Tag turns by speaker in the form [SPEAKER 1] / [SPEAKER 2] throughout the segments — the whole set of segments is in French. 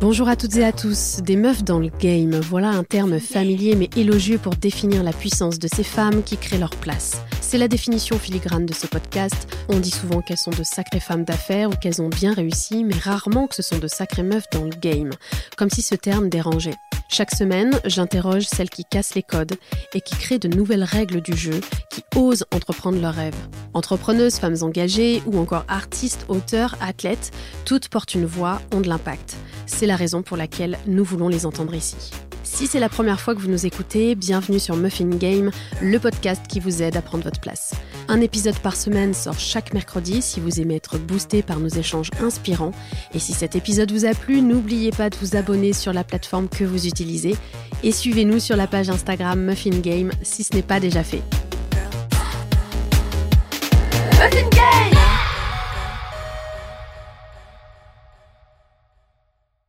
[SPEAKER 1] Bonjour à toutes et à tous, des meufs dans le game, voilà un terme familier mais élogieux pour définir la puissance de ces femmes qui créent leur place. C'est la définition filigrane de ce podcast. On dit souvent qu'elles sont de sacrées femmes d'affaires ou qu'elles ont bien réussi, mais rarement que ce sont de sacrées meufs dans le game, comme si ce terme dérangeait. Chaque semaine, j'interroge celles qui cassent les codes et qui créent de nouvelles règles du jeu, qui osent entreprendre leurs rêves. Entrepreneuses, femmes engagées ou encore artistes, auteurs, athlètes, toutes portent une voix, ont de l'impact. C'est la raison pour laquelle nous voulons les entendre ici. Si c'est la première fois que vous nous écoutez, bienvenue sur Muffin Game, le podcast qui vous aide à prendre votre place. Un épisode par semaine sort chaque mercredi si vous aimez être boosté par nos échanges inspirants. Et si cet épisode vous a plu, n'oubliez pas de vous abonner sur la plateforme que vous utilisez et suivez-nous sur la page Instagram Muffin Game si ce n'est pas déjà fait.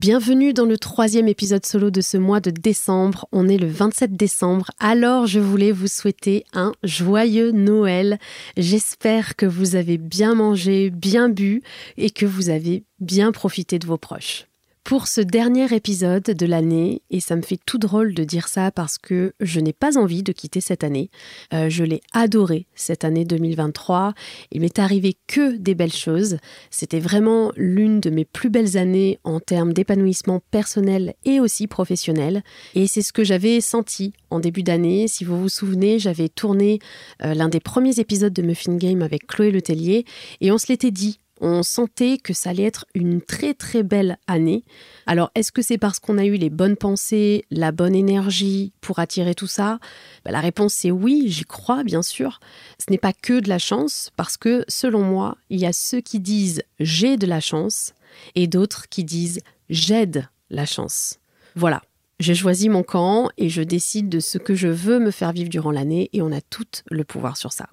[SPEAKER 1] Bienvenue dans le troisième épisode solo de ce mois de décembre. On est le 27 décembre, alors je voulais vous souhaiter un joyeux Noël. J'espère que vous avez bien mangé, bien bu et que vous avez bien profité de vos proches pour ce dernier épisode de l'année, et ça me fait tout drôle de dire ça parce que je n'ai pas envie de quitter cette année. Euh, je l'ai adoré cette année 2023. Il m'est arrivé que des belles choses. C'était vraiment l'une de mes plus belles années en termes d'épanouissement personnel et aussi professionnel. Et c'est ce que j'avais senti en début d'année. Si vous vous souvenez, j'avais tourné euh, l'un des premiers épisodes de Muffin Game avec Chloé Letellier et on se l'était dit on sentait que ça allait être une très très belle année. Alors est-ce que c'est parce qu'on a eu les bonnes pensées, la bonne énergie pour attirer tout ça? Bah, La réponse c'est oui, j'y crois bien sûr. Ce n'est pas que de la chance, parce que selon moi, il y a ceux qui disent j'ai de la chance et d'autres qui disent j'aide la chance. Voilà, j'ai choisi mon camp et je décide de ce que je veux me faire vivre durant l'année et on a tout le pouvoir sur ça.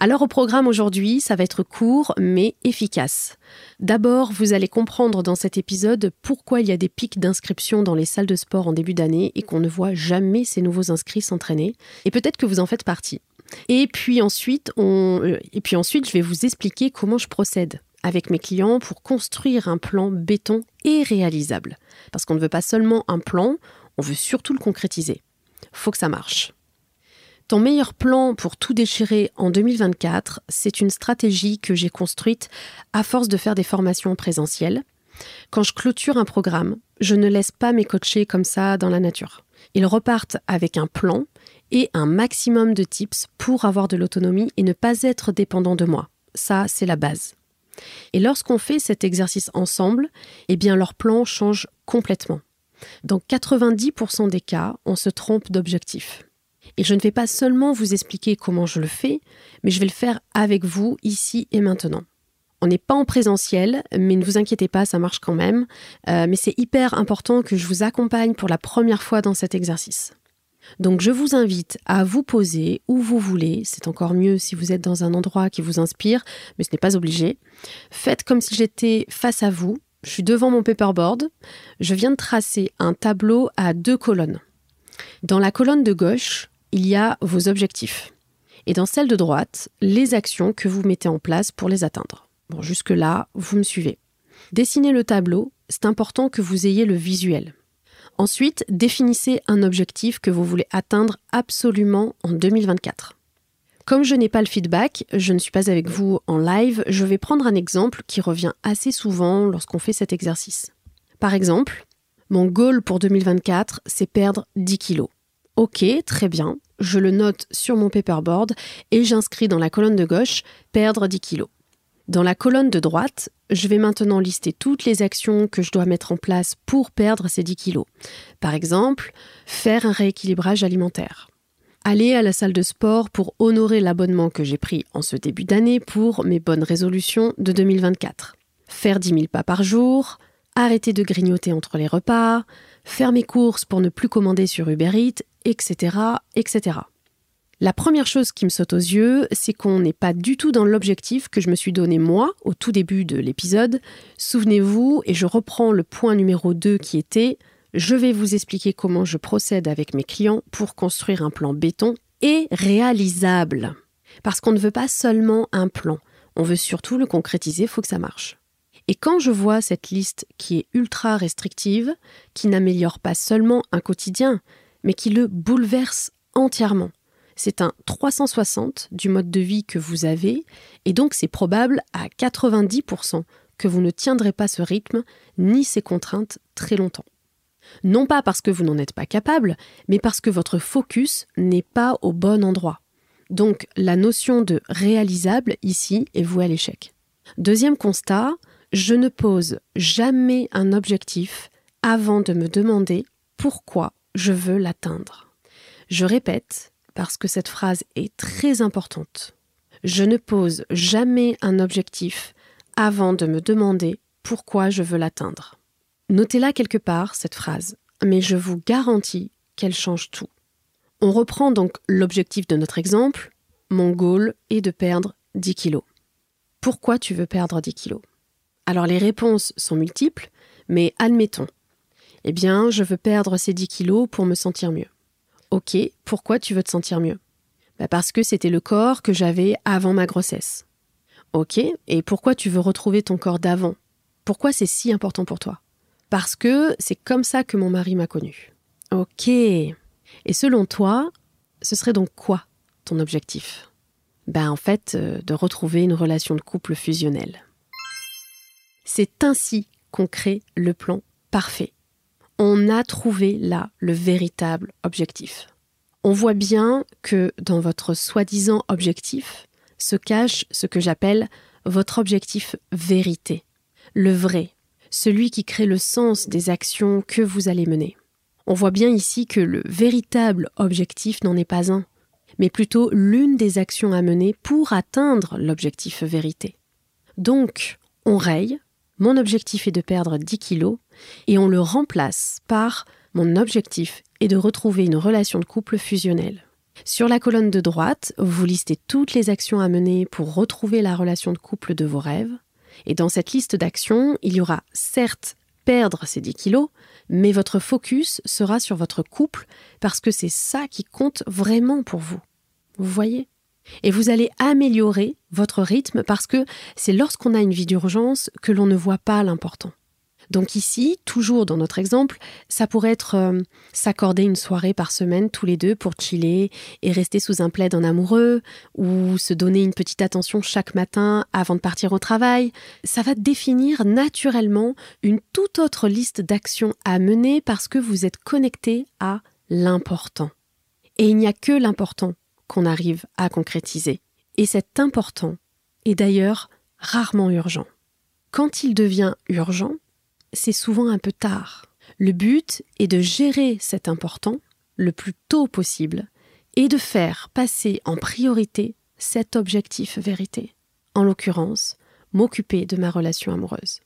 [SPEAKER 1] Alors au programme aujourd'hui, ça va être court mais efficace. D'abord, vous allez comprendre dans cet épisode pourquoi il y a des pics d'inscription dans les salles de sport en début d'année et qu'on ne voit jamais ces nouveaux inscrits s'entraîner. Et peut-être que vous en faites partie. Et puis ensuite. Euh, et puis ensuite, je vais vous expliquer comment je procède avec mes clients pour construire un plan béton et réalisable. Parce qu'on ne veut pas seulement un plan, on veut surtout le concrétiser. Faut que ça marche. Ton meilleur plan pour tout déchirer en 2024, c'est une stratégie que j'ai construite à force de faire des formations présentielles. Quand je clôture un programme, je ne laisse pas mes coachés comme ça dans la nature. Ils repartent avec un plan et un maximum de tips pour avoir de l'autonomie et ne pas être dépendant de moi. Ça, c'est la base. Et lorsqu'on fait cet exercice ensemble, eh bien leur plan change complètement. Dans 90% des cas, on se trompe d'objectif. Et je ne vais pas seulement vous expliquer comment je le fais, mais je vais le faire avec vous ici et maintenant. On n'est pas en présentiel, mais ne vous inquiétez pas, ça marche quand même. Euh, mais c'est hyper important que je vous accompagne pour la première fois dans cet exercice. Donc je vous invite à vous poser où vous voulez, c'est encore mieux si vous êtes dans un endroit qui vous inspire, mais ce n'est pas obligé. Faites comme si j'étais face à vous, je suis devant mon paperboard, je viens de tracer un tableau à deux colonnes. Dans la colonne de gauche, il y a vos objectifs. Et dans celle de droite, les actions que vous mettez en place pour les atteindre. Bon, jusque-là, vous me suivez. Dessinez le tableau, c'est important que vous ayez le visuel. Ensuite, définissez un objectif que vous voulez atteindre absolument en 2024. Comme je n'ai pas le feedback, je ne suis pas avec vous en live, je vais prendre un exemple qui revient assez souvent lorsqu'on fait cet exercice. Par exemple, mon goal pour 2024, c'est perdre 10 kilos. Ok, très bien. Je le note sur mon paperboard et j'inscris dans la colonne de gauche perdre 10 kilos. Dans la colonne de droite, je vais maintenant lister toutes les actions que je dois mettre en place pour perdre ces 10 kilos. Par exemple, faire un rééquilibrage alimentaire. Aller à la salle de sport pour honorer l'abonnement que j'ai pris en ce début d'année pour mes bonnes résolutions de 2024. Faire 10 000 pas par jour, arrêter de grignoter entre les repas, faire mes courses pour ne plus commander sur Uber Eats, etc., etc. La première chose qui me saute aux yeux, c'est qu'on n'est pas du tout dans l'objectif que je me suis donné moi au tout début de l'épisode. Souvenez-vous, et je reprends le point numéro 2 qui était je vais vous expliquer comment je procède avec mes clients pour construire un plan béton et réalisable. Parce qu'on ne veut pas seulement un plan, on veut surtout le concrétiser, il faut que ça marche. Et quand je vois cette liste qui est ultra restrictive, qui n'améliore pas seulement un quotidien, mais qui le bouleverse entièrement, c'est un 360 du mode de vie que vous avez, et donc c'est probable à 90% que vous ne tiendrez pas ce rythme ni ces contraintes très longtemps. Non pas parce que vous n'en êtes pas capable, mais parce que votre focus n'est pas au bon endroit. Donc la notion de réalisable ici est vouée à l'échec. Deuxième constat, je ne pose jamais un objectif avant de me demander pourquoi je veux l'atteindre. Je répète, parce que cette phrase est très importante. Je ne pose jamais un objectif avant de me demander pourquoi je veux l'atteindre. Notez-la quelque part, cette phrase, mais je vous garantis qu'elle change tout. On reprend donc l'objectif de notre exemple. Mon goal est de perdre 10 kilos. Pourquoi tu veux perdre 10 kilos? Alors les réponses sont multiples, mais admettons. Eh bien, je veux perdre ces 10 kilos pour me sentir mieux. Ok, pourquoi tu veux te sentir mieux? Bah, Parce que c'était le corps que j'avais avant ma grossesse. Ok, et pourquoi tu veux retrouver ton corps d'avant? Pourquoi c'est si important pour toi? Parce que c'est comme ça que mon mari m'a connu. Ok. Et selon toi, ce serait donc quoi ton objectif? Ben en fait, euh, de retrouver une relation de couple fusionnelle. C'est ainsi qu'on crée le plan parfait. On a trouvé là le véritable objectif. On voit bien que dans votre soi-disant objectif se cache ce que j'appelle votre objectif vérité, le vrai, celui qui crée le sens des actions que vous allez mener. On voit bien ici que le véritable objectif n'en est pas un, mais plutôt l'une des actions à mener pour atteindre l'objectif vérité. Donc, on raye, mon objectif est de perdre 10 kilos, et on le remplace par mon objectif est de retrouver une relation de couple fusionnelle. Sur la colonne de droite, vous listez toutes les actions à mener pour retrouver la relation de couple de vos rêves. Et dans cette liste d'actions, il y aura certes perdre ces 10 kilos, mais votre focus sera sur votre couple parce que c'est ça qui compte vraiment pour vous. Vous voyez? Et vous allez améliorer votre rythme parce que c'est lorsqu'on a une vie d'urgence que l'on ne voit pas l'important. Donc ici, toujours dans notre exemple, ça pourrait être euh, s'accorder une soirée par semaine tous les deux pour chiller et rester sous un plaid en amoureux, ou se donner une petite attention chaque matin avant de partir au travail. Ça va définir naturellement une toute autre liste d'actions à mener parce que vous êtes connecté à l'important. Et il n'y a que l'important qu'on arrive à concrétiser. Et cet important est d'ailleurs rarement urgent. Quand il devient urgent, c'est souvent un peu tard. Le but est de gérer cet important le plus tôt possible et de faire passer en priorité cet objectif vérité. En l'occurrence, m'occuper de ma relation amoureuse.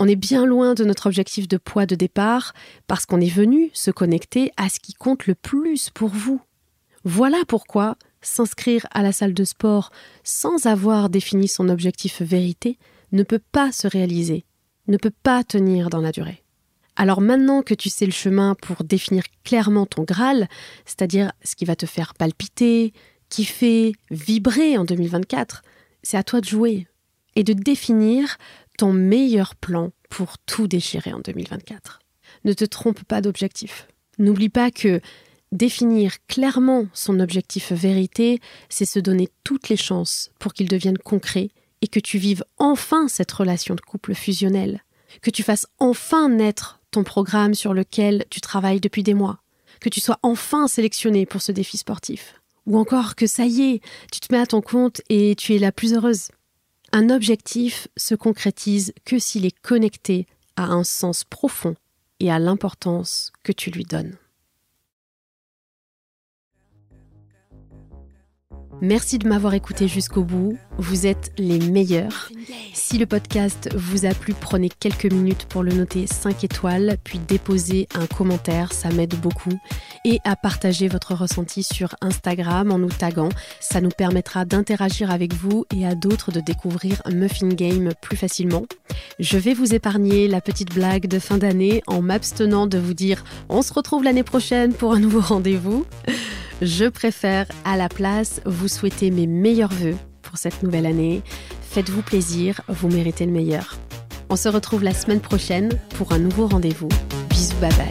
[SPEAKER 1] On est bien loin de notre objectif de poids de départ parce qu'on est venu se connecter à ce qui compte le plus pour vous, voilà pourquoi s'inscrire à la salle de sport sans avoir défini son objectif vérité ne peut pas se réaliser, ne peut pas tenir dans la durée. Alors maintenant que tu sais le chemin pour définir clairement ton Graal, c'est-à-dire ce qui va te faire palpiter, kiffer, vibrer en 2024, c'est à toi de jouer et de définir ton meilleur plan pour tout déchirer en 2024. Ne te trompe pas d'objectif. N'oublie pas que Définir clairement son objectif vérité, c'est se donner toutes les chances pour qu'il devienne concret et que tu vives enfin cette relation de couple fusionnelle, que tu fasses enfin naître ton programme sur lequel tu travailles depuis des mois, que tu sois enfin sélectionné pour ce défi sportif, ou encore que ça y est, tu te mets à ton compte et tu es la plus heureuse. Un objectif se concrétise que s'il est connecté à un sens profond et à l'importance que tu lui donnes. Merci de m'avoir écouté jusqu'au bout. Vous êtes les meilleurs. Si le podcast vous a plu, prenez quelques minutes pour le noter 5 étoiles, puis déposer un commentaire, ça m'aide beaucoup. Et à partager votre ressenti sur Instagram en nous taguant. Ça nous permettra d'interagir avec vous et à d'autres de découvrir Muffin Game plus facilement. Je vais vous épargner la petite blague de fin d'année en m'abstenant de vous dire on se retrouve l'année prochaine pour un nouveau rendez-vous. Je préfère à la place vous souhaiter mes meilleurs voeux pour cette nouvelle année. Faites-vous plaisir, vous méritez le meilleur. On se retrouve la semaine prochaine pour un nouveau rendez-vous. Bisous, bye bye.